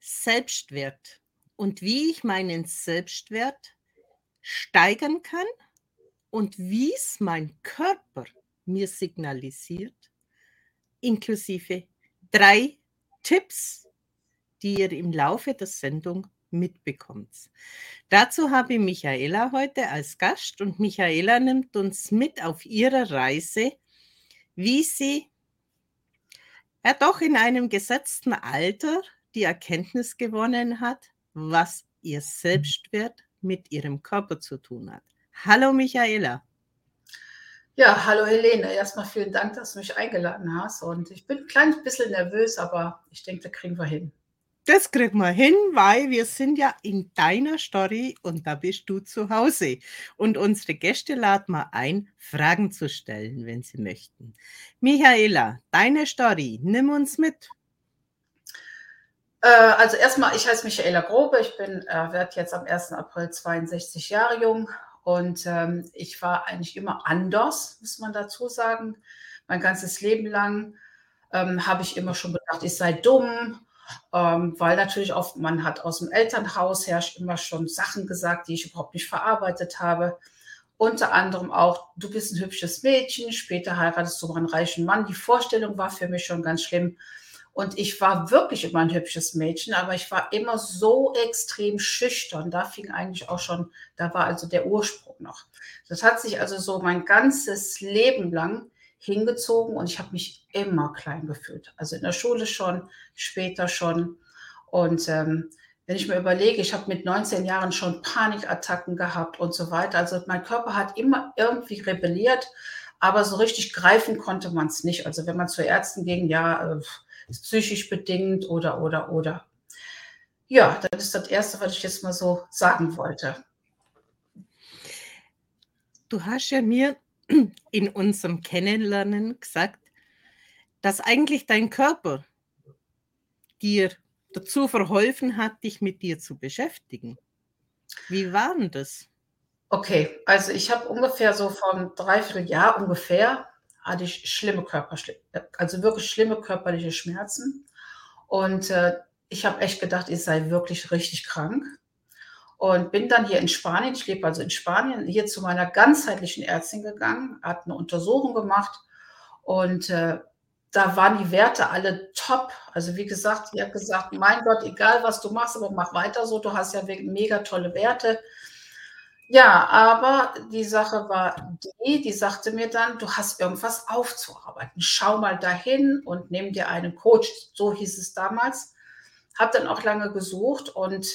Selbstwert und wie ich meinen Selbstwert steigern kann und wie es mein Körper mir signalisiert, inklusive drei Tipps, die ihr im Laufe der Sendung mitbekommt. Dazu habe ich Michaela heute als Gast und Michaela nimmt uns mit auf ihrer Reise, wie sie ja doch in einem gesetzten Alter die Erkenntnis gewonnen hat, was ihr Selbstwert mit ihrem Körper zu tun hat. Hallo Michaela. Ja, hallo Helene. Erstmal vielen Dank, dass du mich eingeladen hast. Und ich bin ein kleines bisschen nervös, aber ich denke, da kriegen wir hin. Das kriegen wir hin, weil wir sind ja in deiner Story und da bist du zu Hause. Und unsere Gäste laden wir ein, Fragen zu stellen, wenn sie möchten. Michaela, deine Story, nimm uns mit. Äh, also erstmal, ich heiße Michaela Grobe, ich bin, äh, werde jetzt am 1. April 62 Jahre jung und ähm, ich war eigentlich immer anders, muss man dazu sagen. Mein ganzes Leben lang ähm, habe ich immer schon gedacht, ich sei dumm, ähm, weil natürlich oft man hat aus dem Elternhaus her immer schon Sachen gesagt, die ich überhaupt nicht verarbeitet habe. Unter anderem auch, du bist ein hübsches Mädchen, später heiratest du einen reichen Mann. Die Vorstellung war für mich schon ganz schlimm. Und ich war wirklich immer ein hübsches Mädchen, aber ich war immer so extrem schüchtern. Da fing eigentlich auch schon, da war also der Ursprung noch. Das hat sich also so mein ganzes Leben lang hingezogen und ich habe mich immer klein gefühlt. Also in der Schule schon, später schon. Und ähm, wenn ich mir überlege, ich habe mit 19 Jahren schon Panikattacken gehabt und so weiter. Also mein Körper hat immer irgendwie rebelliert, aber so richtig greifen konnte man es nicht. Also wenn man zu Ärzten ging, ja, äh, ist psychisch bedingt oder, oder, oder. Ja, das ist das Erste, was ich jetzt mal so sagen wollte. Du hast ja mir in unserem Kennenlernen gesagt, dass eigentlich dein Körper dir dazu verholfen hat, dich mit dir zu beschäftigen. Wie war denn das? Okay, also ich habe ungefähr so von dreiviertel Jahr ungefähr hatte ich schlimme Körper, also wirklich schlimme körperliche Schmerzen. Und äh, ich habe echt gedacht, ich sei wirklich richtig krank. Und bin dann hier in Spanien, ich lebe also in Spanien, hier zu meiner ganzheitlichen Ärztin gegangen, hat eine Untersuchung gemacht und äh, da waren die Werte alle top. Also wie gesagt, die hat gesagt, mein Gott, egal was du machst, aber mach weiter so, du hast ja mega tolle Werte. Ja, aber die Sache war die, die sagte mir dann, du hast irgendwas aufzuarbeiten. Schau mal dahin und nimm dir einen Coach. So hieß es damals. Habe dann auch lange gesucht und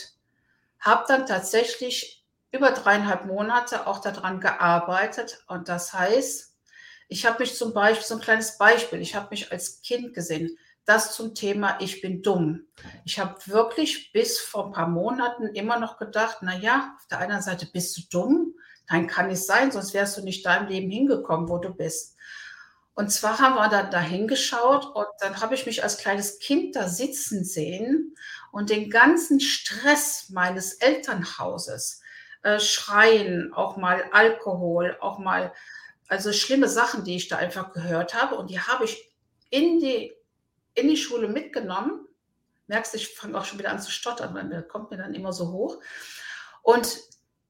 habe dann tatsächlich über dreieinhalb Monate auch daran gearbeitet. Und das heißt, ich habe mich zum Beispiel, so ein kleines Beispiel, ich habe mich als Kind gesehen das zum Thema Ich bin dumm. Ich habe wirklich bis vor ein paar Monaten immer noch gedacht, na ja, auf der einen Seite bist du dumm, nein, kann nicht sein, sonst wärst du nicht da im Leben hingekommen, wo du bist. Und zwar haben wir dann da hingeschaut und dann habe ich mich als kleines Kind da sitzen sehen und den ganzen Stress meines Elternhauses, äh, Schreien, auch mal Alkohol, auch mal, also schlimme Sachen, die ich da einfach gehört habe und die habe ich in die in die Schule mitgenommen. Merkst du, ich fange auch schon wieder an zu stottern, weil der kommt mir dann immer so hoch. Und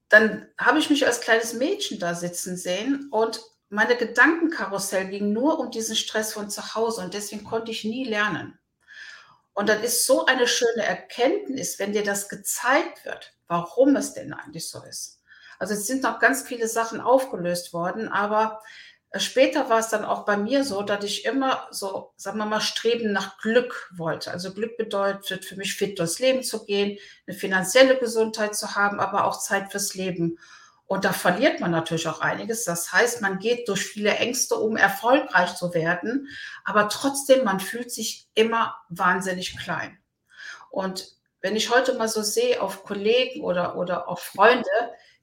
dann habe ich mich als kleines Mädchen da sitzen sehen und meine Gedankenkarussell ging nur um diesen Stress von zu Hause und deswegen konnte ich nie lernen. Und das ist so eine schöne Erkenntnis, wenn dir das gezeigt wird, warum es denn eigentlich so ist. Also es sind noch ganz viele Sachen aufgelöst worden, aber Später war es dann auch bei mir so, dass ich immer so, sagen wir mal, streben nach Glück wollte. Also Glück bedeutet für mich fit durchs Leben zu gehen, eine finanzielle Gesundheit zu haben, aber auch Zeit fürs Leben. Und da verliert man natürlich auch einiges. Das heißt, man geht durch viele Ängste, um erfolgreich zu werden, aber trotzdem, man fühlt sich immer wahnsinnig klein. Und wenn ich heute mal so sehe auf Kollegen oder, oder auf Freunde,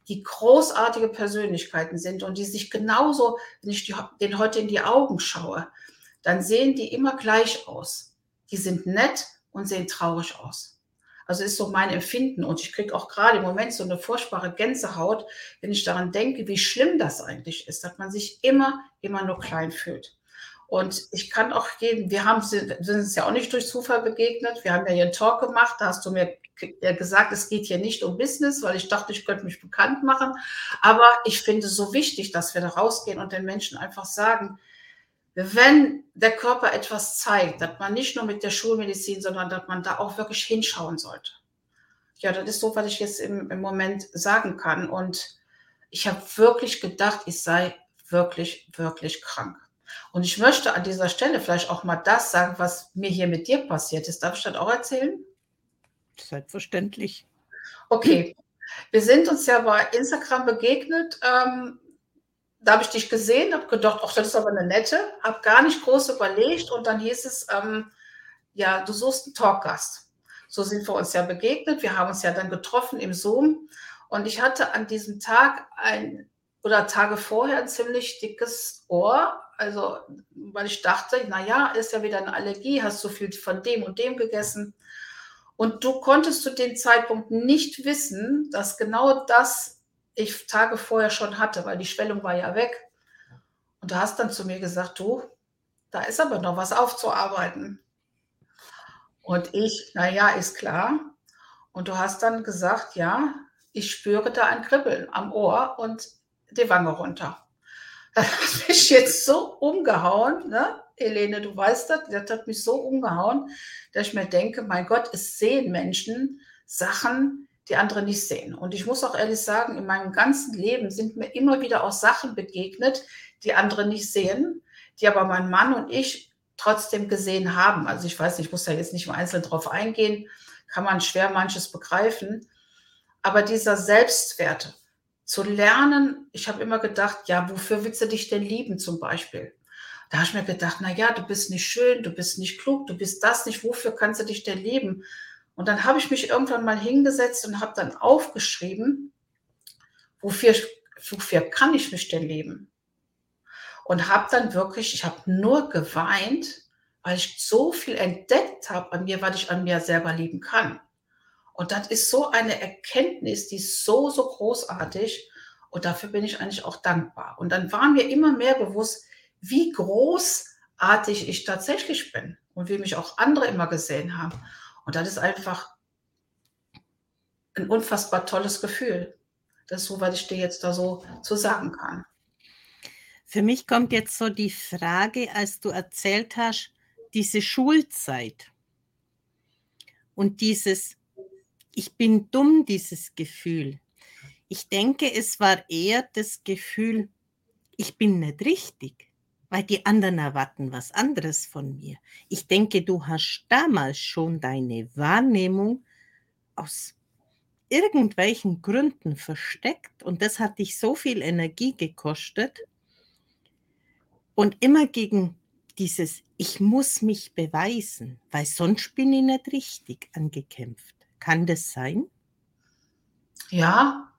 die großartige Persönlichkeiten sind und die sich genauso, wenn ich die, denen heute in die Augen schaue, dann sehen die immer gleich aus. Die sind nett und sehen traurig aus. Also ist so mein Empfinden und ich kriege auch gerade im Moment so eine furchtbare Gänsehaut, wenn ich daran denke, wie schlimm das eigentlich ist, dass man sich immer, immer nur klein fühlt. Und ich kann auch gehen, wir haben, sind uns ja auch nicht durch Zufall begegnet. Wir haben ja hier einen Talk gemacht, da hast du mir gesagt, es geht hier nicht um Business, weil ich dachte, ich könnte mich bekannt machen. Aber ich finde es so wichtig, dass wir da rausgehen und den Menschen einfach sagen, wenn der Körper etwas zeigt, dass man nicht nur mit der Schulmedizin, sondern dass man da auch wirklich hinschauen sollte. Ja, das ist so, was ich jetzt im, im Moment sagen kann. Und ich habe wirklich gedacht, ich sei wirklich, wirklich krank. Und ich möchte an dieser Stelle vielleicht auch mal das sagen, was mir hier mit dir passiert ist. Darf ich das auch erzählen? Selbstverständlich. Okay. Wir sind uns ja bei Instagram begegnet. Ähm, da habe ich dich gesehen, habe gedacht, ach, das ist aber eine nette, habe gar nicht groß überlegt und dann hieß es, ähm, ja, du suchst einen Talkgast. So sind wir uns ja begegnet. Wir haben uns ja dann getroffen im Zoom und ich hatte an diesem Tag ein oder Tage vorher ein ziemlich dickes Ohr. Also, weil ich dachte, naja, ist ja wieder eine Allergie, hast so viel von dem und dem gegessen. Und du konntest zu dem Zeitpunkt nicht wissen, dass genau das ich Tage vorher schon hatte, weil die Schwellung war ja weg. Und du hast dann zu mir gesagt, du, da ist aber noch was aufzuarbeiten. Und ich, naja, ist klar. Und du hast dann gesagt, ja, ich spüre da ein Kribbeln am Ohr und die Wange runter. Das hat mich jetzt so umgehauen, ne? Helene, du weißt das, das hat mich so umgehauen, dass ich mir denke, mein Gott, es sehen Menschen Sachen, die andere nicht sehen. Und ich muss auch ehrlich sagen, in meinem ganzen Leben sind mir immer wieder auch Sachen begegnet, die andere nicht sehen, die aber mein Mann und ich trotzdem gesehen haben. Also ich weiß nicht, ich muss da jetzt nicht im Einzelnen drauf eingehen, kann man schwer manches begreifen. Aber dieser Selbstwert, zu lernen, ich habe immer gedacht, ja, wofür willst du dich denn lieben zum Beispiel? Da habe ich mir gedacht, na ja, du bist nicht schön, du bist nicht klug, du bist das nicht, wofür kannst du dich denn lieben? Und dann habe ich mich irgendwann mal hingesetzt und habe dann aufgeschrieben, wofür, wofür kann ich mich denn lieben? Und habe dann wirklich, ich habe nur geweint, weil ich so viel entdeckt habe an mir, was ich an mir selber lieben kann. Und das ist so eine Erkenntnis, die ist so, so großartig. Und dafür bin ich eigentlich auch dankbar. Und dann war mir immer mehr bewusst, wie großartig ich tatsächlich bin und wie mich auch andere immer gesehen haben. Und das ist einfach ein unfassbar tolles Gefühl. Das ist so, was ich dir jetzt da so zu sagen kann. Für mich kommt jetzt so die Frage, als du erzählt hast, diese Schulzeit und dieses, ich bin dumm, dieses Gefühl. Ich denke, es war eher das Gefühl, ich bin nicht richtig, weil die anderen erwarten was anderes von mir. Ich denke, du hast damals schon deine Wahrnehmung aus irgendwelchen Gründen versteckt und das hat dich so viel Energie gekostet und immer gegen dieses Ich muss mich beweisen, weil sonst bin ich nicht richtig angekämpft. Kann das sein? Ja,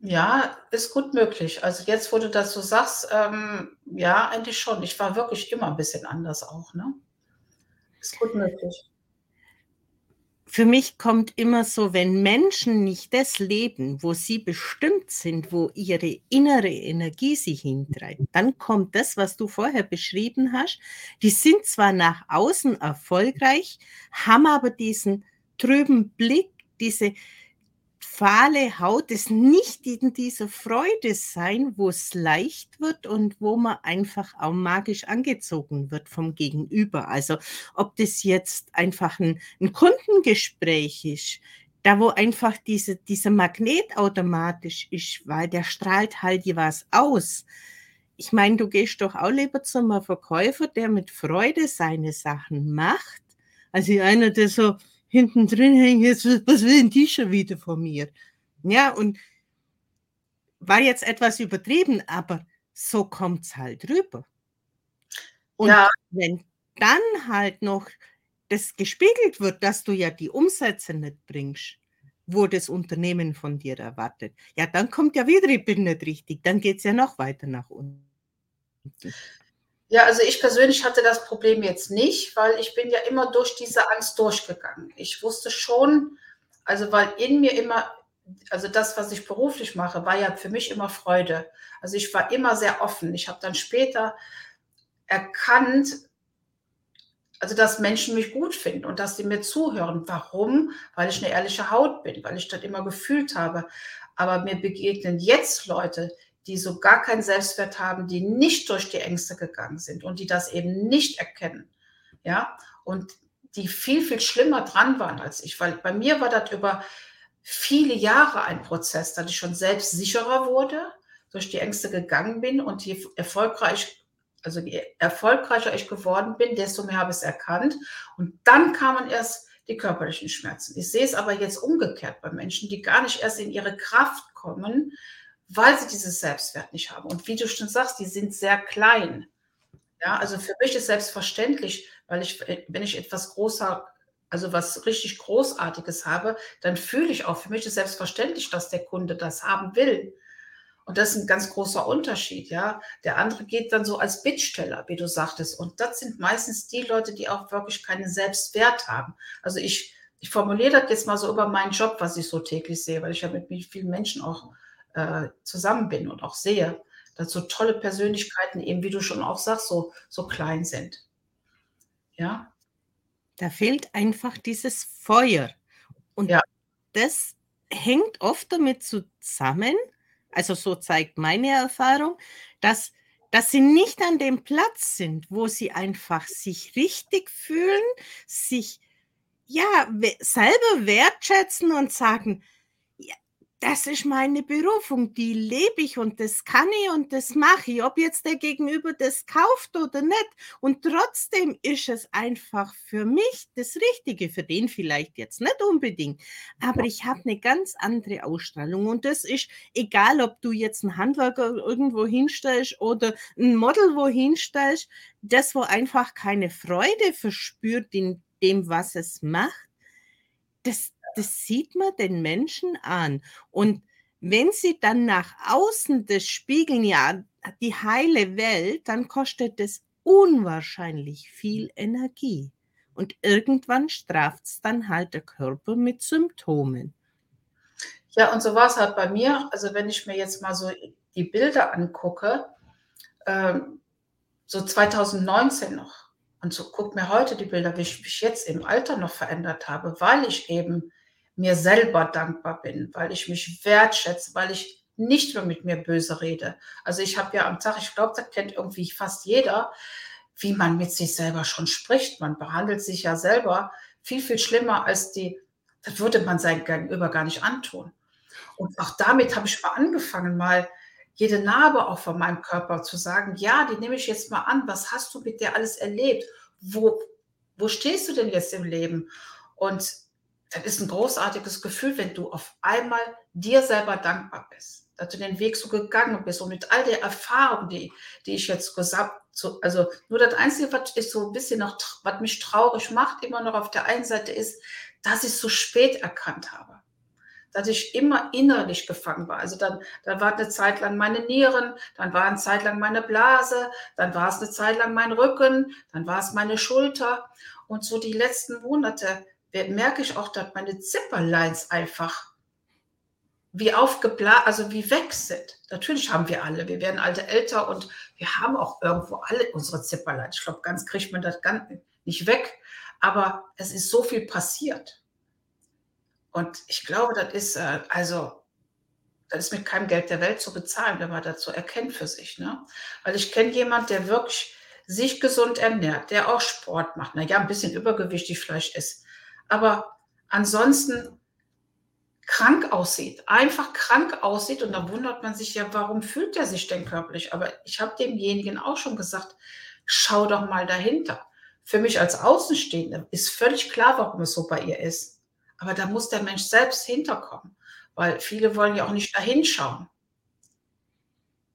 ja, ist gut möglich. Also jetzt, wo du das so sagst, ähm, ja, eigentlich schon. Ich war wirklich immer ein bisschen anders auch, ne? Ist gut möglich. Für mich kommt immer so, wenn Menschen nicht das leben, wo sie bestimmt sind, wo ihre innere Energie sie hintreibt, dann kommt das, was du vorher beschrieben hast. Die sind zwar nach außen erfolgreich, haben aber diesen trüben Blick, diese fahle Haut, es nicht in dieser Freude sein, wo es leicht wird und wo man einfach auch magisch angezogen wird vom Gegenüber. Also ob das jetzt einfach ein, ein Kundengespräch ist, da wo einfach diese, dieser Magnet automatisch ist, weil der strahlt halt was aus. Ich meine, du gehst doch auch lieber zum Verkäufer, der mit Freude seine Sachen macht, als einer, der so, hinten drin hängen, jetzt, was will denn die schon wieder von mir? Ja, und war jetzt etwas übertrieben, aber so kommt es halt rüber. Und ja. wenn dann halt noch das gespiegelt wird, dass du ja die Umsätze nicht bringst, wo das Unternehmen von dir erwartet, ja, dann kommt ja wieder, ich bin nicht richtig, dann geht es ja noch weiter nach unten. Ja, also ich persönlich hatte das Problem jetzt nicht, weil ich bin ja immer durch diese Angst durchgegangen. Ich wusste schon, also weil in mir immer, also das, was ich beruflich mache, war ja für mich immer Freude. Also ich war immer sehr offen. Ich habe dann später erkannt, also dass Menschen mich gut finden und dass sie mir zuhören. Warum? Weil ich eine ehrliche Haut bin, weil ich das immer gefühlt habe. Aber mir begegnen jetzt Leute, die so gar keinen Selbstwert haben, die nicht durch die Ängste gegangen sind und die das eben nicht erkennen. Ja, und die viel, viel schlimmer dran waren als ich, weil bei mir war das über viele Jahre ein Prozess, dass ich schon selbst sicherer wurde, durch die Ängste gegangen bin und je erfolgreich, also je erfolgreicher ich geworden bin, desto mehr habe ich es erkannt. Und dann kamen erst die körperlichen Schmerzen. Ich sehe es aber jetzt umgekehrt bei Menschen, die gar nicht erst in ihre Kraft kommen, weil sie dieses Selbstwert nicht haben. Und wie du schon sagst, die sind sehr klein. Ja, also für mich ist selbstverständlich, weil ich, wenn ich etwas großer, also was richtig Großartiges habe, dann fühle ich auch, für mich ist selbstverständlich, dass der Kunde das haben will. Und das ist ein ganz großer Unterschied, ja. Der andere geht dann so als Bittsteller, wie du sagtest. Und das sind meistens die Leute, die auch wirklich keinen Selbstwert haben. Also ich, ich formuliere das jetzt mal so über meinen Job, was ich so täglich sehe, weil ich ja mit vielen Menschen auch äh, zusammen bin und auch sehe, dass so tolle Persönlichkeiten eben, wie du schon auch sagst, so, so klein sind. Ja. Da fehlt einfach dieses Feuer. Und ja. das hängt oft damit zusammen, also so zeigt meine Erfahrung, dass, dass sie nicht an dem Platz sind, wo sie einfach sich richtig fühlen, sich ja selber wertschätzen und sagen, das ist meine Berufung, die lebe ich und das kann ich und das mache ich, ob jetzt der Gegenüber das kauft oder nicht. Und trotzdem ist es einfach für mich das Richtige, für den vielleicht jetzt nicht unbedingt, aber ich habe eine ganz andere Ausstrahlung. Und das ist egal, ob du jetzt einen Handwerker irgendwo hinstellst oder ein Model wo hinstellst, das wo einfach keine Freude verspürt in dem, was es macht, das, das sieht man den Menschen an. Und wenn sie dann nach außen das spiegeln, ja, die heile Welt, dann kostet es unwahrscheinlich viel Energie. Und irgendwann straft es dann halt der Körper mit Symptomen. Ja, und so war es halt bei mir. Also wenn ich mir jetzt mal so die Bilder angucke, ähm, so 2019 noch, und so guckt mir heute die Bilder, wie ich mich jetzt im Alter noch verändert habe, weil ich eben mir selber dankbar bin, weil ich mich wertschätze, weil ich nicht mehr mit mir böse rede. Also ich habe ja am Tag, ich glaube, das kennt irgendwie fast jeder, wie man mit sich selber schon spricht. Man behandelt sich ja selber viel, viel schlimmer als die, das würde man sein Gegenüber gar nicht antun. Und auch damit habe ich mal angefangen, mal jede Narbe auch von meinem Körper zu sagen, ja, die nehme ich jetzt mal an. Was hast du mit dir alles erlebt? Wo, wo stehst du denn jetzt im Leben? Und das ist ein großartiges Gefühl, wenn du auf einmal dir selber dankbar bist, dass du den Weg so gegangen bist und mit all der Erfahrung, die, die ich jetzt gesagt so, also nur das Einzige, was ich so ein bisschen noch, was mich traurig macht, immer noch auf der einen Seite ist, dass ich es so spät erkannt habe. Dass ich immer innerlich gefangen war. Also dann, dann war eine Zeit lang meine Nieren, dann war eine Zeit lang meine Blase, dann war es eine Zeit lang mein Rücken, dann war es meine Schulter. Und so die letzten Monate merke ich auch, dass meine Zipperlines einfach wie aufgeblasen, also wie weg sind. Natürlich haben wir alle, wir werden alte älter und wir haben auch irgendwo alle unsere Zipperlines. Ich glaube, ganz kriegt man das ganz nicht weg, aber es ist so viel passiert. Und ich glaube, das ist, äh, also, das ist mit keinem Geld der Welt zu bezahlen, wenn man das so erkennt für sich. Ne? Weil ich kenne jemanden, der wirklich sich gesund ernährt, der auch Sport macht, naja, ein bisschen übergewichtig vielleicht ist, aber ansonsten krank aussieht, einfach krank aussieht und da wundert man sich ja, warum fühlt er sich denn körperlich? Aber ich habe demjenigen auch schon gesagt, schau doch mal dahinter. Für mich als Außenstehende ist völlig klar, warum es so bei ihr ist. Aber da muss der Mensch selbst hinterkommen, weil viele wollen ja auch nicht dahin schauen.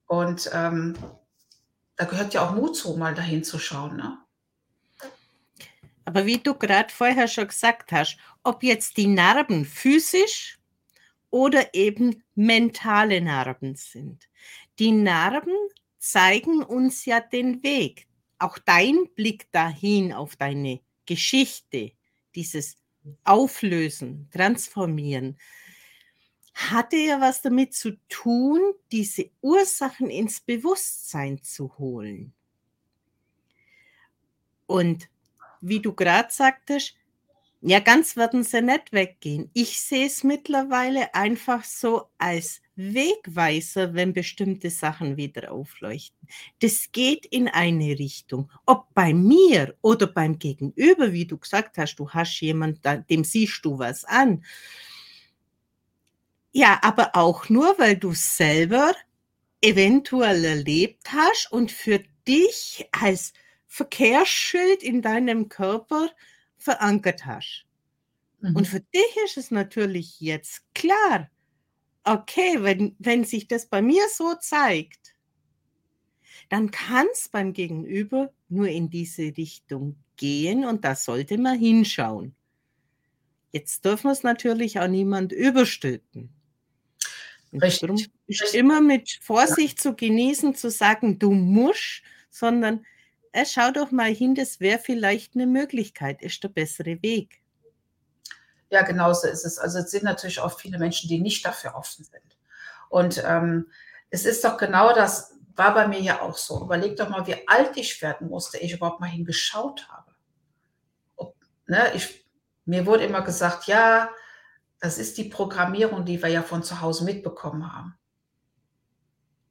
Und ähm, da gehört ja auch Mut zu, mal dahin zu schauen. Ne? Aber wie du gerade vorher schon gesagt hast, ob jetzt die Narben physisch oder eben mentale Narben sind. Die Narben zeigen uns ja den Weg. Auch dein Blick dahin auf deine Geschichte, dieses Auflösen, Transformieren, hatte ja was damit zu tun, diese Ursachen ins Bewusstsein zu holen. Und wie du gerade sagtest, ja, ganz werden sie nicht weggehen. Ich sehe es mittlerweile einfach so als Wegweiser, wenn bestimmte Sachen wieder aufleuchten. Das geht in eine Richtung. Ob bei mir oder beim Gegenüber, wie du gesagt hast, du hast jemanden, dem siehst du was an. Ja, aber auch nur, weil du selber eventuell erlebt hast und für dich als Verkehrsschild in deinem Körper verankert hast. Mhm. Und für dich ist es natürlich jetzt klar, okay, wenn, wenn sich das bei mir so zeigt, dann kann es beim Gegenüber nur in diese Richtung gehen und da sollte man hinschauen. Jetzt dürfen wir es natürlich auch niemand überstülpen. Richtig. Darum ist Richtig. immer mit Vorsicht ja. zu genießen, zu sagen, du musst, sondern äh, schau doch mal hin, das wäre vielleicht eine Möglichkeit, ist der bessere Weg. Ja, genau so ist es. Also es sind natürlich auch viele Menschen, die nicht dafür offen sind. Und ähm, es ist doch genau das, war bei mir ja auch so. Überleg doch mal, wie alt ich werden musste, ich überhaupt mal hingeschaut habe. Ob, ne, ich, mir wurde immer gesagt, ja, das ist die Programmierung, die wir ja von zu Hause mitbekommen haben.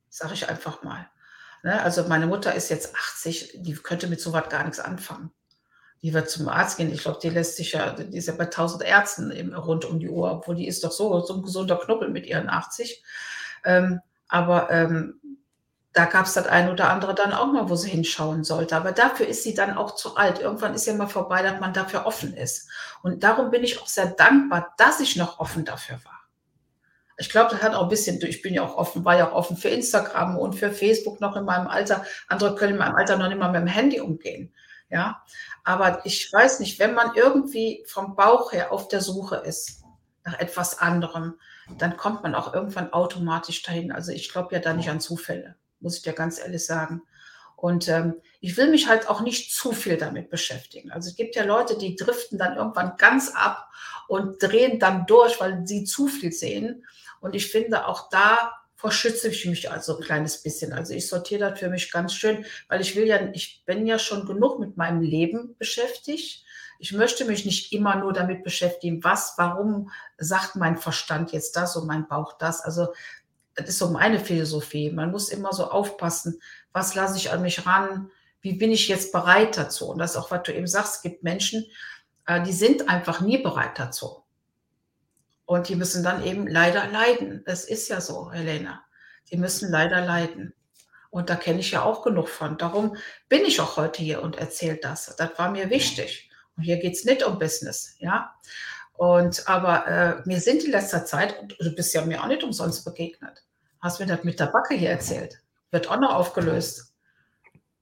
Sage ich einfach mal. Ne? Also meine Mutter ist jetzt 80, die könnte mit sowas gar nichts anfangen. Die wird zum Arzt gehen. Ich glaube, die lässt sich ja, die ist ja bei 1000 Ärzten rund um die Uhr, obwohl die ist doch so, so ein gesunder Knubbel mit ihren 80. Ähm, aber ähm, da gab es das ein oder andere dann auch mal, wo sie hinschauen sollte. Aber dafür ist sie dann auch zu alt. Irgendwann ist ja mal vorbei, dass man dafür offen ist. Und darum bin ich auch sehr dankbar, dass ich noch offen dafür war. Ich glaube, das hat auch ein bisschen, ich bin ja auch offen, war ja auch offen für Instagram und für Facebook noch in meinem Alter. Andere können in meinem Alter noch nicht mal mit dem Handy umgehen. Ja, aber ich weiß nicht, wenn man irgendwie vom Bauch her auf der Suche ist nach etwas anderem, dann kommt man auch irgendwann automatisch dahin. Also ich glaube ja da nicht an Zufälle, muss ich dir ganz ehrlich sagen. Und ähm, ich will mich halt auch nicht zu viel damit beschäftigen. Also es gibt ja Leute, die driften dann irgendwann ganz ab und drehen dann durch, weil sie zu viel sehen. Und ich finde, auch da verschütze ich mich also ein kleines bisschen. Also ich sortiere das für mich ganz schön, weil ich will ja, ich bin ja schon genug mit meinem Leben beschäftigt. Ich möchte mich nicht immer nur damit beschäftigen, was, warum sagt mein Verstand jetzt das und mein Bauch das. Also das ist so meine Philosophie. Man muss immer so aufpassen, was lasse ich an mich ran, wie bin ich jetzt bereit dazu. Und das ist auch, was du eben sagst, es gibt Menschen, äh, die sind einfach nie bereit dazu. Und die müssen dann eben leider leiden. Es ist ja so, Helena. Die müssen leider leiden. Und da kenne ich ja auch genug von. Darum bin ich auch heute hier und erzähle das. Das war mir wichtig. Und hier geht es nicht um Business, ja. Und aber äh, mir sind in letzter Zeit, du bist ja mir auch nicht umsonst begegnet, hast mir das mit der Backe hier erzählt. Wird auch noch aufgelöst.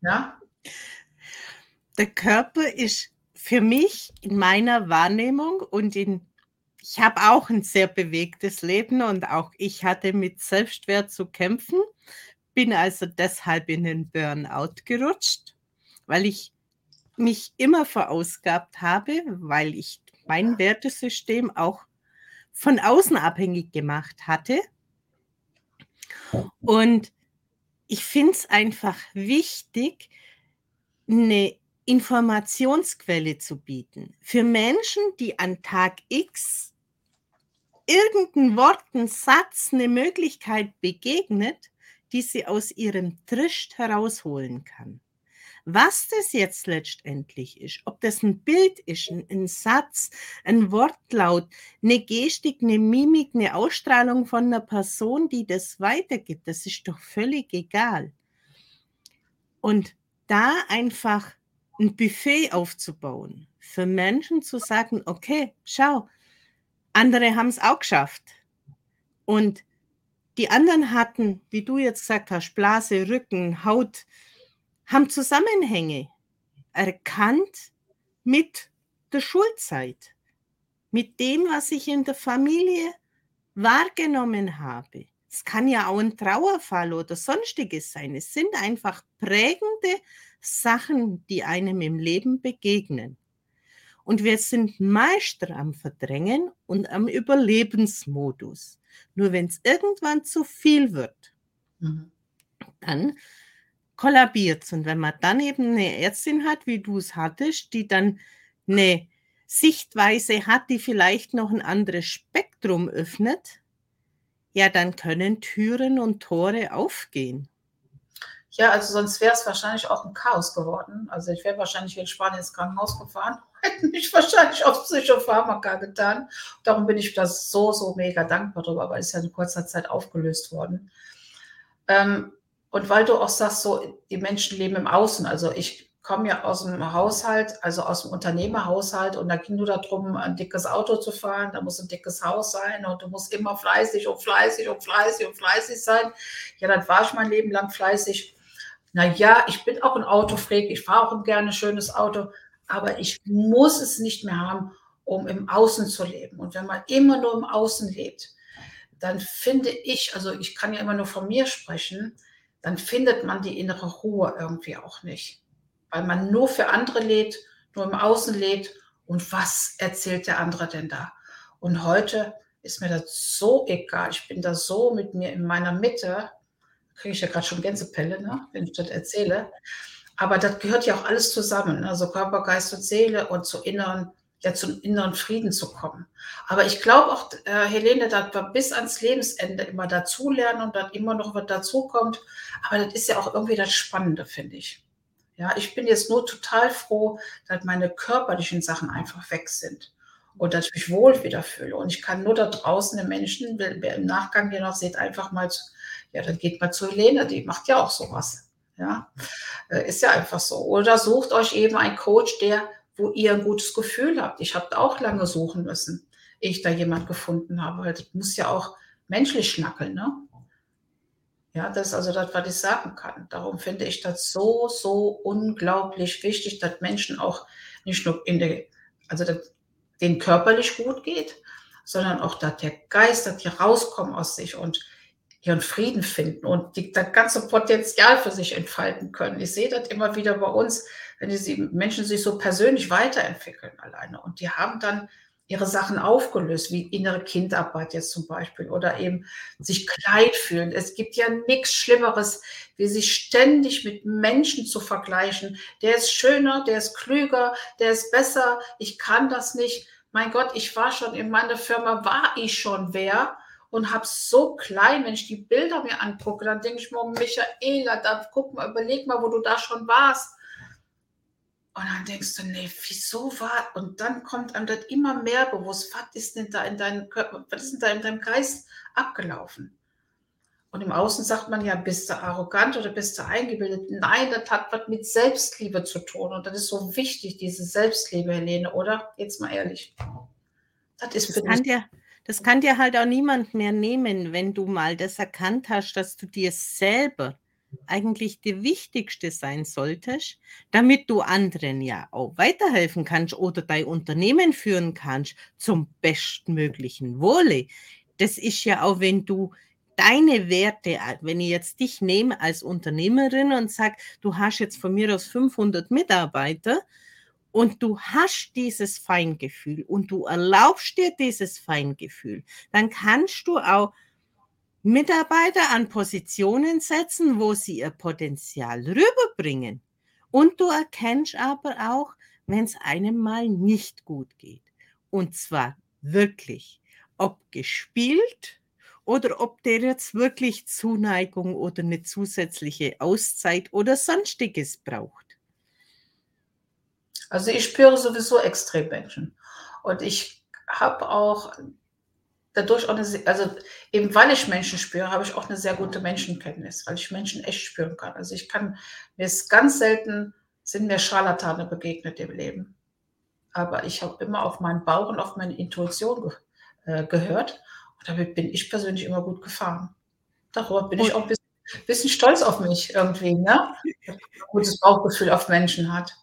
Ja. Der Körper ist für mich in meiner Wahrnehmung und in ich habe auch ein sehr bewegtes Leben und auch ich hatte mit Selbstwert zu kämpfen, bin also deshalb in den Burnout gerutscht, weil ich mich immer verausgabt habe, weil ich mein Wertesystem auch von außen abhängig gemacht hatte. Und ich finde es einfach wichtig, eine Informationsquelle zu bieten für Menschen, die an Tag X irgendein Wort, ein Satz, eine Möglichkeit begegnet, die sie aus ihrem Trischt herausholen kann. Was das jetzt letztendlich ist, ob das ein Bild ist, ein, ein, Satz, ein Wortlaut, eine Gestik, eine Mimik, eine Ausstrahlung von einer Person, die das weitergibt, das ist doch völlig egal. Und da einfach ein Buffet aufzubauen, für Menschen zu sagen, okay, schau, andere haben es auch geschafft. Und die anderen hatten, wie du jetzt gesagt hast, Blase, Rücken, Haut, haben Zusammenhänge erkannt mit der Schulzeit, mit dem, was ich in der Familie wahrgenommen habe. Es kann ja auch ein Trauerfall oder sonstiges sein. Es sind einfach prägende Sachen, die einem im Leben begegnen. Und wir sind Meister am Verdrängen und am Überlebensmodus. Nur wenn es irgendwann zu viel wird, mhm. dann kollabiert Und wenn man dann eben eine Ärztin hat, wie du es hattest, die dann eine Sichtweise hat, die vielleicht noch ein anderes Spektrum öffnet, ja, dann können Türen und Tore aufgehen. Ja, also sonst wäre es wahrscheinlich auch ein Chaos geworden. Also ich wäre wahrscheinlich in Spanien ins Krankenhaus gefahren, hätte mich wahrscheinlich auf Psychopharmaka getan. Darum bin ich da so, so mega dankbar drüber, weil es ja in kurzer Zeit aufgelöst worden. Ähm, und weil du auch sagst, so die Menschen leben im Außen. Also ich komme ja aus dem Haushalt, also aus dem Unternehmerhaushalt und da ging nur darum, ein dickes Auto zu fahren, da muss ein dickes Haus sein und du musst immer fleißig und fleißig und fleißig und fleißig sein. Ja, dann war ich mein Leben lang fleißig. Na ja, ich bin auch ein Autofreak, ich fahre auch ein gerne schönes Auto, aber ich muss es nicht mehr haben, um im Außen zu leben. Und wenn man immer nur im Außen lebt, dann finde ich, also ich kann ja immer nur von mir sprechen, dann findet man die innere Ruhe irgendwie auch nicht weil man nur für andere lädt, nur im Außen lädt. Und was erzählt der andere denn da? Und heute ist mir das so egal. Ich bin da so mit mir in meiner Mitte. Kriege ich ja gerade schon Gänsepelle, ne, wenn ich das erzähle. Aber das gehört ja auch alles zusammen. Also Körper, Geist und Seele und zu inneren, ja, zum inneren Frieden zu kommen. Aber ich glaube auch, äh, Helene, dass wir bis ans Lebensende immer dazulernen und dann immer noch was dazukommt. Aber das ist ja auch irgendwie das Spannende, finde ich. Ja, ich bin jetzt nur total froh, dass meine körperlichen Sachen einfach weg sind und dass ich mich wohl wieder fühle. Und ich kann nur da draußen den Menschen, wer im Nachgang hier noch seht, einfach mal, zu, ja, dann geht mal zu Helene, die macht ja auch sowas. Ja, äh, ist ja einfach so. Oder sucht euch eben einen Coach, der, wo ihr ein gutes Gefühl habt. Ich habe auch lange suchen müssen, ehe ich da jemand gefunden habe. Weil das muss ja auch menschlich schnackeln, ne? Ja, das ist also das, was ich sagen kann. Darum finde ich das so, so unglaublich wichtig, dass Menschen auch nicht nur in der, also dass denen körperlich gut geht, sondern auch, dass der Geist, dass die rauskommen aus sich und ihren Frieden finden und die, das ganze Potenzial für sich entfalten können. Ich sehe das immer wieder bei uns, wenn die Menschen sich so persönlich weiterentwickeln alleine und die haben dann ihre Sachen aufgelöst, wie innere Kindarbeit jetzt zum Beispiel oder eben sich klein fühlen. Es gibt ja nichts Schlimmeres, wie sich ständig mit Menschen zu vergleichen. Der ist schöner, der ist klüger, der ist besser. Ich kann das nicht. Mein Gott, ich war schon in meiner Firma, war ich schon wer und habe so klein, wenn ich die Bilder mir angucke, dann denke ich mir, oh Michaela, da guck mal, überleg mal, wo du da schon warst und dann denkst du, nee, wieso war? Und dann kommt einem das immer mehr bewusst, was ist denn da in deinem Körper, was ist denn da in deinem Geist abgelaufen? Und im Außen sagt man ja, bist du arrogant oder bist du eingebildet? Nein, das hat was mit Selbstliebe zu tun. Und das ist so wichtig, diese Selbstliebe, Helene, oder? Jetzt mal ehrlich. Das ist das kann, dir, das kann dir halt auch niemand mehr nehmen, wenn du mal das erkannt hast, dass du dir selber eigentlich die wichtigste sein solltest, damit du anderen ja auch weiterhelfen kannst oder dein Unternehmen führen kannst zum bestmöglichen Wohle. Das ist ja auch, wenn du deine Werte, wenn ich jetzt dich nehme als Unternehmerin und sage, du hast jetzt von mir aus 500 Mitarbeiter und du hast dieses Feingefühl und du erlaubst dir dieses Feingefühl, dann kannst du auch Mitarbeiter an Positionen setzen, wo sie ihr Potenzial rüberbringen. Und du erkennst aber auch, wenn es einem mal nicht gut geht. Und zwar wirklich, ob gespielt oder ob der jetzt wirklich Zuneigung oder eine zusätzliche Auszeit oder sonstiges braucht. Also ich spüre sowieso Extremmenschen. Und ich habe auch dadurch auch eine, also eben weil ich Menschen spüre, habe ich auch eine sehr gute Menschenkenntnis, weil ich Menschen echt spüren kann. Also ich kann, mir ist ganz selten, sind mir Scharlatane begegnet im Leben. Aber ich habe immer auf meinen Bauch und auf meine Intuition ge äh, gehört. Und damit bin ich persönlich immer gut gefahren. Darüber bin ich auch ein bisschen, bisschen, stolz auf mich irgendwie, ne? Ein gutes Bauchgefühl auf Menschen hat.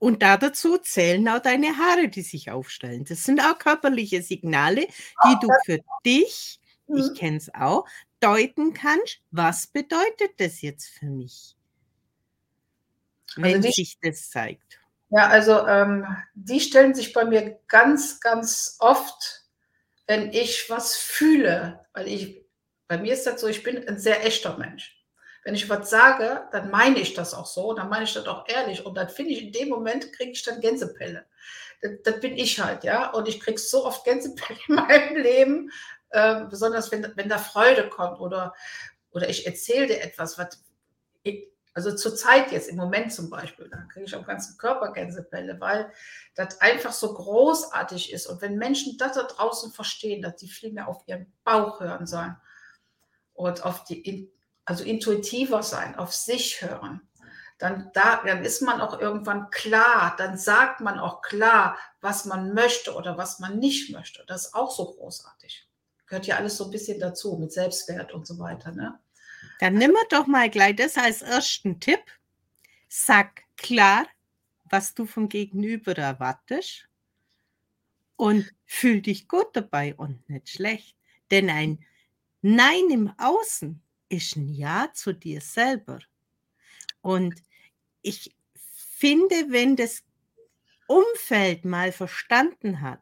Und da dazu zählen auch deine Haare, die sich aufstellen. Das sind auch körperliche Signale, die du für dich, ich mhm. kenne es auch, deuten kannst. Was bedeutet das jetzt für mich, also wenn also sich das zeigt? Ja, also ähm, die stellen sich bei mir ganz, ganz oft, wenn ich was fühle, weil ich, bei mir ist das so, ich bin ein sehr echter Mensch. Wenn ich was sage, dann meine ich das auch so, dann meine ich das auch ehrlich und dann finde ich, in dem Moment kriege ich dann Gänsepelle. Das, das, bin ich halt, ja, und ich kriege so oft Gänsepelle in meinem Leben, äh, besonders wenn, wenn da Freude kommt oder, oder ich erzähle dir etwas, was ich, also zur Zeit jetzt, im Moment zum Beispiel, da kriege ich am ganzen Körper Gänsepelle, weil das einfach so großartig ist. Und wenn Menschen das da draußen verstehen, dass die viel mehr auf ihren Bauch hören sollen und auf die, also intuitiver sein, auf sich hören, dann, da, dann ist man auch irgendwann klar, dann sagt man auch klar, was man möchte oder was man nicht möchte. Das ist auch so großartig. Gehört ja alles so ein bisschen dazu mit Selbstwert und so weiter. Ne? Dann nimm doch mal gleich das als ersten Tipp. Sag klar, was du vom Gegenüber erwartest und fühl dich gut dabei und nicht schlecht. Denn ein Nein im Außen ist ein Ja zu dir selber. Und ich finde, wenn das Umfeld mal verstanden hat,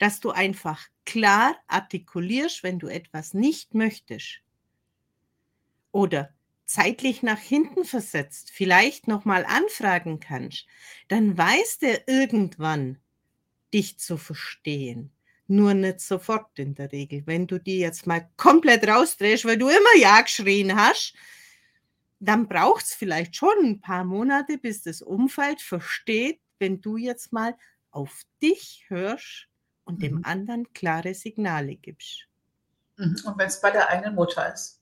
dass du einfach klar artikulierst, wenn du etwas nicht möchtest, oder zeitlich nach hinten versetzt, vielleicht nochmal anfragen kannst, dann weiß der irgendwann, dich zu verstehen. Nur nicht sofort in der Regel. Wenn du die jetzt mal komplett rausdrehst, weil du immer Ja geschrien hast, dann braucht es vielleicht schon ein paar Monate, bis das Umfeld versteht, wenn du jetzt mal auf dich hörst und mhm. dem anderen klare Signale gibst. Mhm. Und wenn es bei der eigenen Mutter ist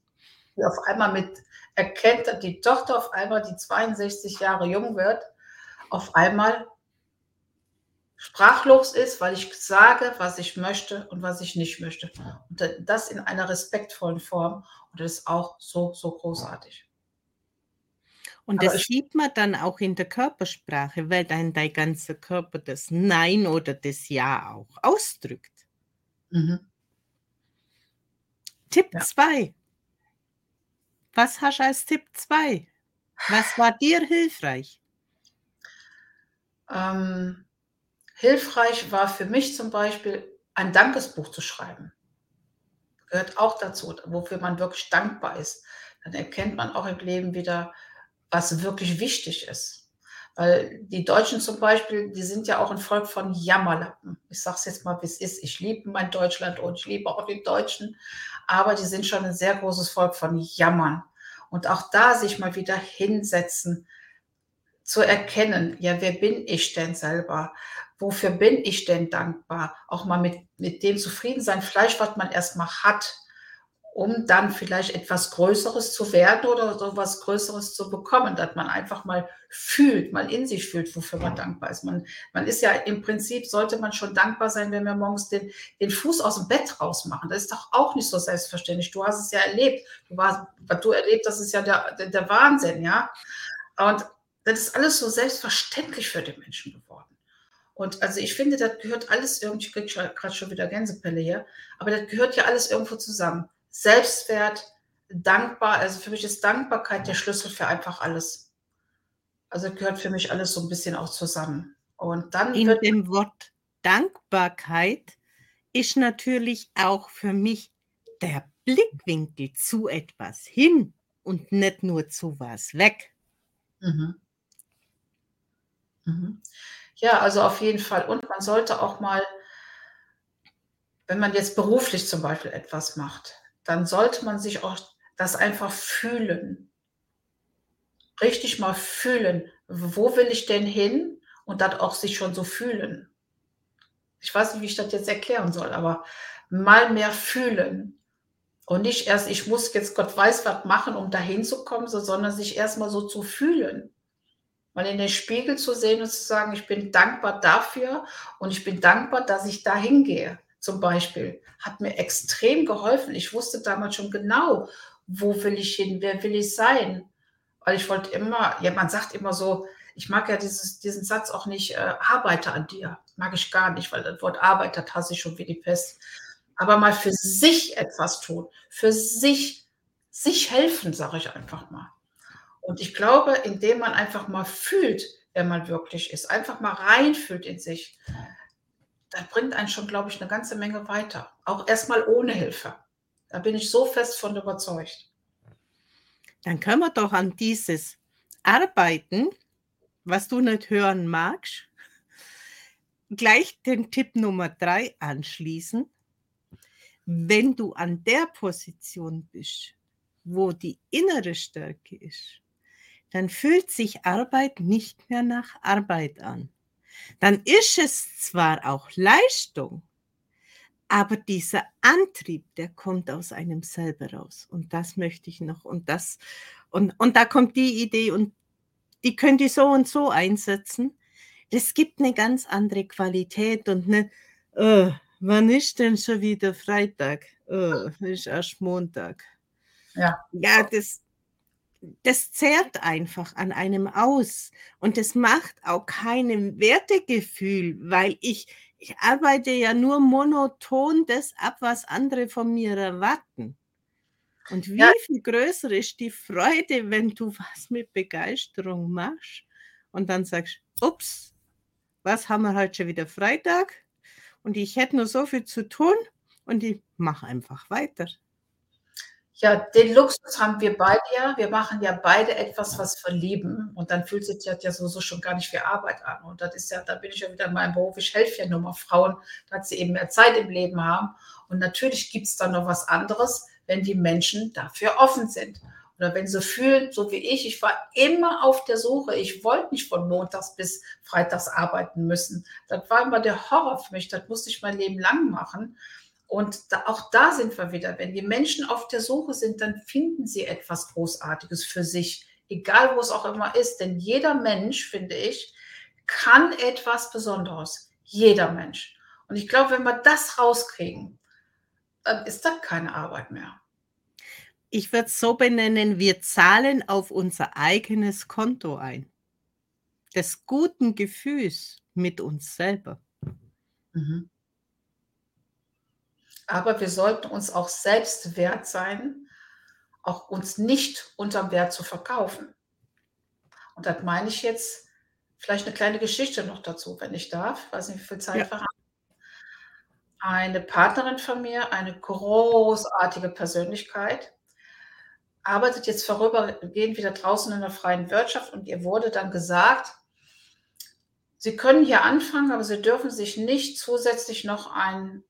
die auf einmal mit erkennt, dass die Tochter auf einmal, die 62 Jahre jung wird, auf einmal sprachlos ist, weil ich sage, was ich möchte und was ich nicht möchte. Und das in einer respektvollen Form. Und das ist auch so, so großartig. Und das sieht man dann auch in der Körpersprache, weil dann dein ganzer Körper das Nein oder das Ja auch ausdrückt. Mhm. Tipp 2. Ja. Was hast du als Tipp 2? Was war dir hilfreich? Ähm, hilfreich war für mich zum Beispiel, ein Dankesbuch zu schreiben. Gehört auch dazu, wofür man wirklich dankbar ist. Dann erkennt man auch im Leben wieder, was wirklich wichtig ist. Weil die Deutschen zum Beispiel, die sind ja auch ein Volk von Jammerlappen. Ich sage es jetzt mal, wie es ist. Ich liebe mein Deutschland und ich liebe auch die Deutschen aber die sind schon ein sehr großes Volk von Jammern. Und auch da sich mal wieder hinsetzen, zu erkennen, ja, wer bin ich denn selber? Wofür bin ich denn dankbar? Auch mal mit, mit dem zufrieden sein, vielleicht was man erstmal hat um dann vielleicht etwas Größeres zu werden oder so was Größeres zu bekommen, dass man einfach mal fühlt, mal in sich fühlt, wofür man dankbar ist. Man, man ist ja im Prinzip, sollte man schon dankbar sein, wenn wir morgens den, den Fuß aus dem Bett rausmachen. Das ist doch auch nicht so selbstverständlich. Du hast es ja erlebt. Du warst, was du erlebt, das ist ja der, der, der Wahnsinn, ja. Und das ist alles so selbstverständlich für die Menschen geworden. Und also ich finde, das gehört alles irgendwie, ich kriege gerade schon wieder Gänsepelle hier, aber das gehört ja alles irgendwo zusammen. Selbstwert, dankbar. Also für mich ist Dankbarkeit der Schlüssel für einfach alles. Also gehört für mich alles so ein bisschen auch zusammen. Und dann in dem Wort Dankbarkeit ist natürlich auch für mich der Blickwinkel zu etwas hin und nicht nur zu was weg. Mhm. Mhm. Ja, also auf jeden Fall. Und man sollte auch mal, wenn man jetzt beruflich zum Beispiel etwas macht, dann sollte man sich auch das einfach fühlen. Richtig mal fühlen. Wo will ich denn hin? Und dann auch sich schon so fühlen. Ich weiß nicht, wie ich das jetzt erklären soll, aber mal mehr fühlen. Und nicht erst, ich muss jetzt Gott weiß was machen, um dahin zu kommen, sondern sich erstmal so zu fühlen. Mal in den Spiegel zu sehen und zu sagen, ich bin dankbar dafür und ich bin dankbar, dass ich dahin gehe zum Beispiel, hat mir extrem geholfen. Ich wusste damals schon genau, wo will ich hin, wer will ich sein. Weil ich wollte immer, ja, man sagt immer so, ich mag ja dieses, diesen Satz auch nicht, äh, arbeite an dir. Mag ich gar nicht, weil das Wort arbeitet hasse ich schon wie die Pest. Aber mal für sich etwas tun, für sich, sich helfen, sage ich einfach mal. Und ich glaube, indem man einfach mal fühlt, wer man wirklich ist, einfach mal reinfühlt in sich, das bringt einen schon, glaube ich, eine ganze Menge weiter. Auch erstmal ohne Hilfe. Da bin ich so fest von überzeugt. dann können wir doch an dieses Arbeiten, was du nicht hören magst, gleich den Tipp Nummer drei anschließen. Wenn du an der Position bist, wo die innere Stärke ist, dann fühlt sich Arbeit nicht mehr nach Arbeit an. Dann ist es zwar auch Leistung, aber dieser Antrieb, der kommt aus einem selber raus. Und das möchte ich noch. Und das, und, und da kommt die Idee und die könnt ihr so und so einsetzen. Das gibt eine ganz andere Qualität und eine, oh, wann ist denn schon wieder Freitag? Oh, ist erst Montag. Ja. Ja, das, das zehrt einfach an einem aus und das macht auch keinem Wertegefühl, weil ich, ich arbeite ja nur monoton das ab, was andere von mir erwarten. Und wie ja. viel größer ist die Freude, wenn du was mit Begeisterung machst und dann sagst, ups, was haben wir heute schon wieder Freitag und ich hätte nur so viel zu tun und ich mache einfach weiter. Ja, den Luxus haben wir beide ja. Wir machen ja beide etwas, was wir lieben. Und dann fühlt sich das ja sowieso schon gar nicht wie Arbeit an. Und das ist ja, da bin ich ja wieder in meinem Beruf. Ich helfe ja nur mal Frauen, dass sie eben mehr Zeit im Leben haben. Und natürlich gibt es dann noch was anderes, wenn die Menschen dafür offen sind. Oder wenn sie fühlen, so wie ich, ich war immer auf der Suche. Ich wollte nicht von Montags bis Freitags arbeiten müssen. Das war immer der Horror für mich. Das musste ich mein Leben lang machen. Und da, auch da sind wir wieder. Wenn die Menschen auf der Suche sind, dann finden sie etwas Großartiges für sich, egal wo es auch immer ist. Denn jeder Mensch, finde ich, kann etwas Besonderes. Jeder Mensch. Und ich glaube, wenn wir das rauskriegen, dann ist das keine Arbeit mehr. Ich würde es so benennen, wir zahlen auf unser eigenes Konto ein. Des guten Gefühls mit uns selber. Mhm. Aber wir sollten uns auch selbst wert sein, auch uns nicht unterm Wert zu verkaufen. Und das meine ich jetzt vielleicht eine kleine Geschichte noch dazu, wenn ich darf. Ich weiß nicht, wie viel Zeit ja. wir haben. Eine Partnerin von mir, eine großartige Persönlichkeit, arbeitet jetzt vorübergehend wieder draußen in der freien Wirtschaft und ihr wurde dann gesagt, Sie können hier anfangen, aber Sie dürfen sich nicht zusätzlich noch ein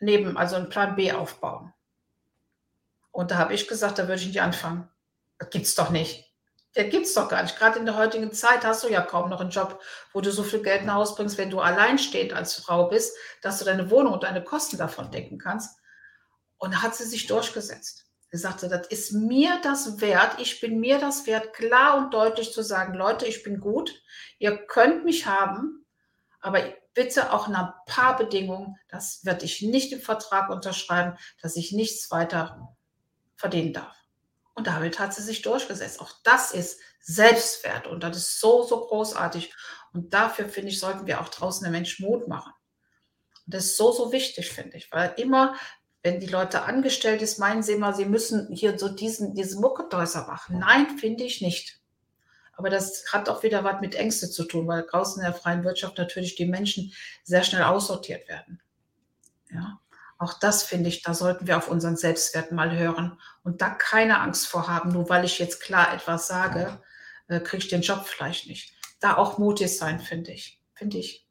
neben, also einen Plan B aufbauen. Und da habe ich gesagt, da würde ich nicht anfangen. Das gibt es doch nicht. Der gibt es doch gar nicht. Gerade in der heutigen Zeit hast du ja kaum noch einen Job, wo du so viel Geld nach Hause bringst, wenn du alleinstehend als Frau bist, dass du deine Wohnung und deine Kosten davon decken kannst. Und da hat sie sich durchgesetzt. Sie sagte, das ist mir das wert. Ich bin mir das wert, klar und deutlich zu sagen, Leute, ich bin gut. Ihr könnt mich haben, aber bitte auch nach ein paar Bedingungen, das werde ich nicht im Vertrag unterschreiben, dass ich nichts weiter verdienen darf. Und damit hat sie sich durchgesetzt. Auch das ist Selbstwert und das ist so, so großartig. Und dafür, finde ich, sollten wir auch draußen den Menschen Mut machen. Und das ist so, so wichtig, finde ich, weil immer, wenn die Leute angestellt ist, meinen sie immer, sie müssen hier so diesen, diesen Muckedäuser machen. Nein, finde ich nicht. Aber das hat auch wieder was mit Ängste zu tun, weil draußen in der freien Wirtschaft natürlich die Menschen sehr schnell aussortiert werden. Ja, auch das finde ich, da sollten wir auf unseren Selbstwert mal hören und da keine Angst vor haben, nur weil ich jetzt klar etwas sage, äh, kriege ich den Job vielleicht nicht. Da auch mutig sein, finde ich. Finde ich.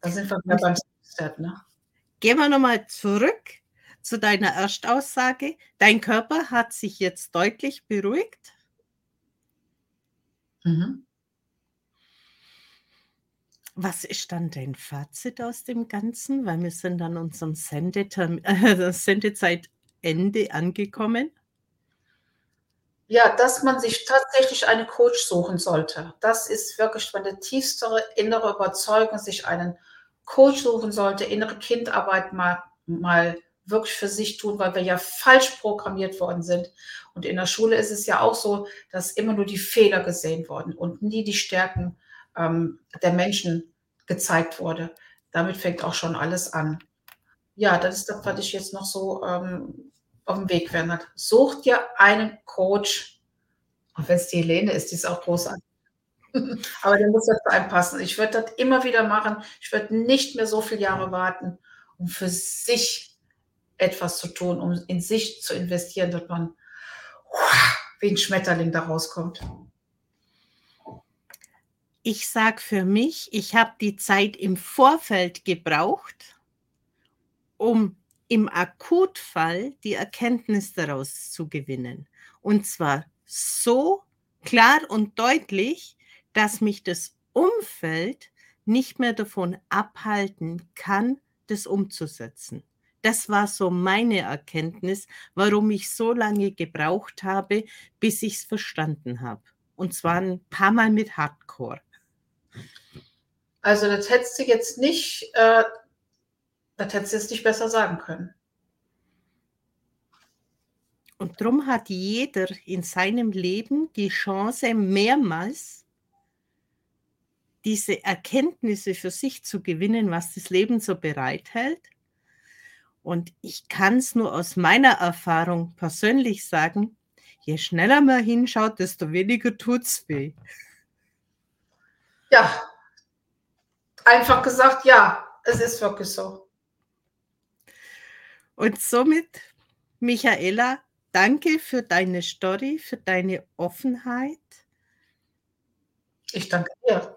Da sind wir wieder beim Selbstwert, ne? Gehen wir nochmal zurück zu deiner Erstaussage. Dein Körper hat sich jetzt deutlich beruhigt. Mhm. Was ist dann dein Fazit aus dem Ganzen? Weil wir sind an unserem Sendeterm äh, Sendezeitende angekommen. Ja, dass man sich tatsächlich einen Coach suchen sollte. Das ist wirklich meine tiefste innere Überzeugung, sich einen Coach suchen sollte, innere Kindarbeit mal, mal wirklich für sich tun, weil wir ja falsch programmiert worden sind. Und in der Schule ist es ja auch so, dass immer nur die Fehler gesehen wurden und nie die Stärken ähm, der Menschen gezeigt wurde. Damit fängt auch schon alles an. Ja, das ist das, was ich jetzt noch so ähm, auf dem Weg werde. Sucht dir einen Coach, auch wenn es die Helene ist, die ist auch großartig. Aber der muss dazu einpassen. Ich würde das immer wieder machen. Ich würde nicht mehr so viele Jahre warten, um für sich etwas zu tun, um in sich zu investieren, dass man wie ein Schmetterling da rauskommt. Ich sage für mich, ich habe die Zeit im Vorfeld gebraucht, um im Akutfall die Erkenntnis daraus zu gewinnen. Und zwar so klar und deutlich, dass mich das Umfeld nicht mehr davon abhalten kann, das umzusetzen. Das war so meine Erkenntnis, warum ich so lange gebraucht habe, bis ich es verstanden habe. Und zwar ein paar Mal mit Hardcore. Also das hättest du jetzt nicht, äh, das hättest du jetzt nicht besser sagen können. Und darum hat jeder in seinem Leben die Chance, mehrmals diese Erkenntnisse für sich zu gewinnen, was das Leben so bereithält. Und ich kann es nur aus meiner Erfahrung persönlich sagen, je schneller man hinschaut, desto weniger tut es weh. Ja, einfach gesagt, ja, es ist wirklich so. Und somit, Michaela, danke für deine Story, für deine Offenheit. Ich danke dir.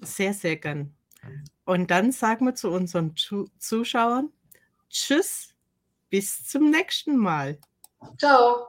Sehr, sehr gern. Und dann sagen wir zu unseren Zuschauern Tschüss, bis zum nächsten Mal. Ciao.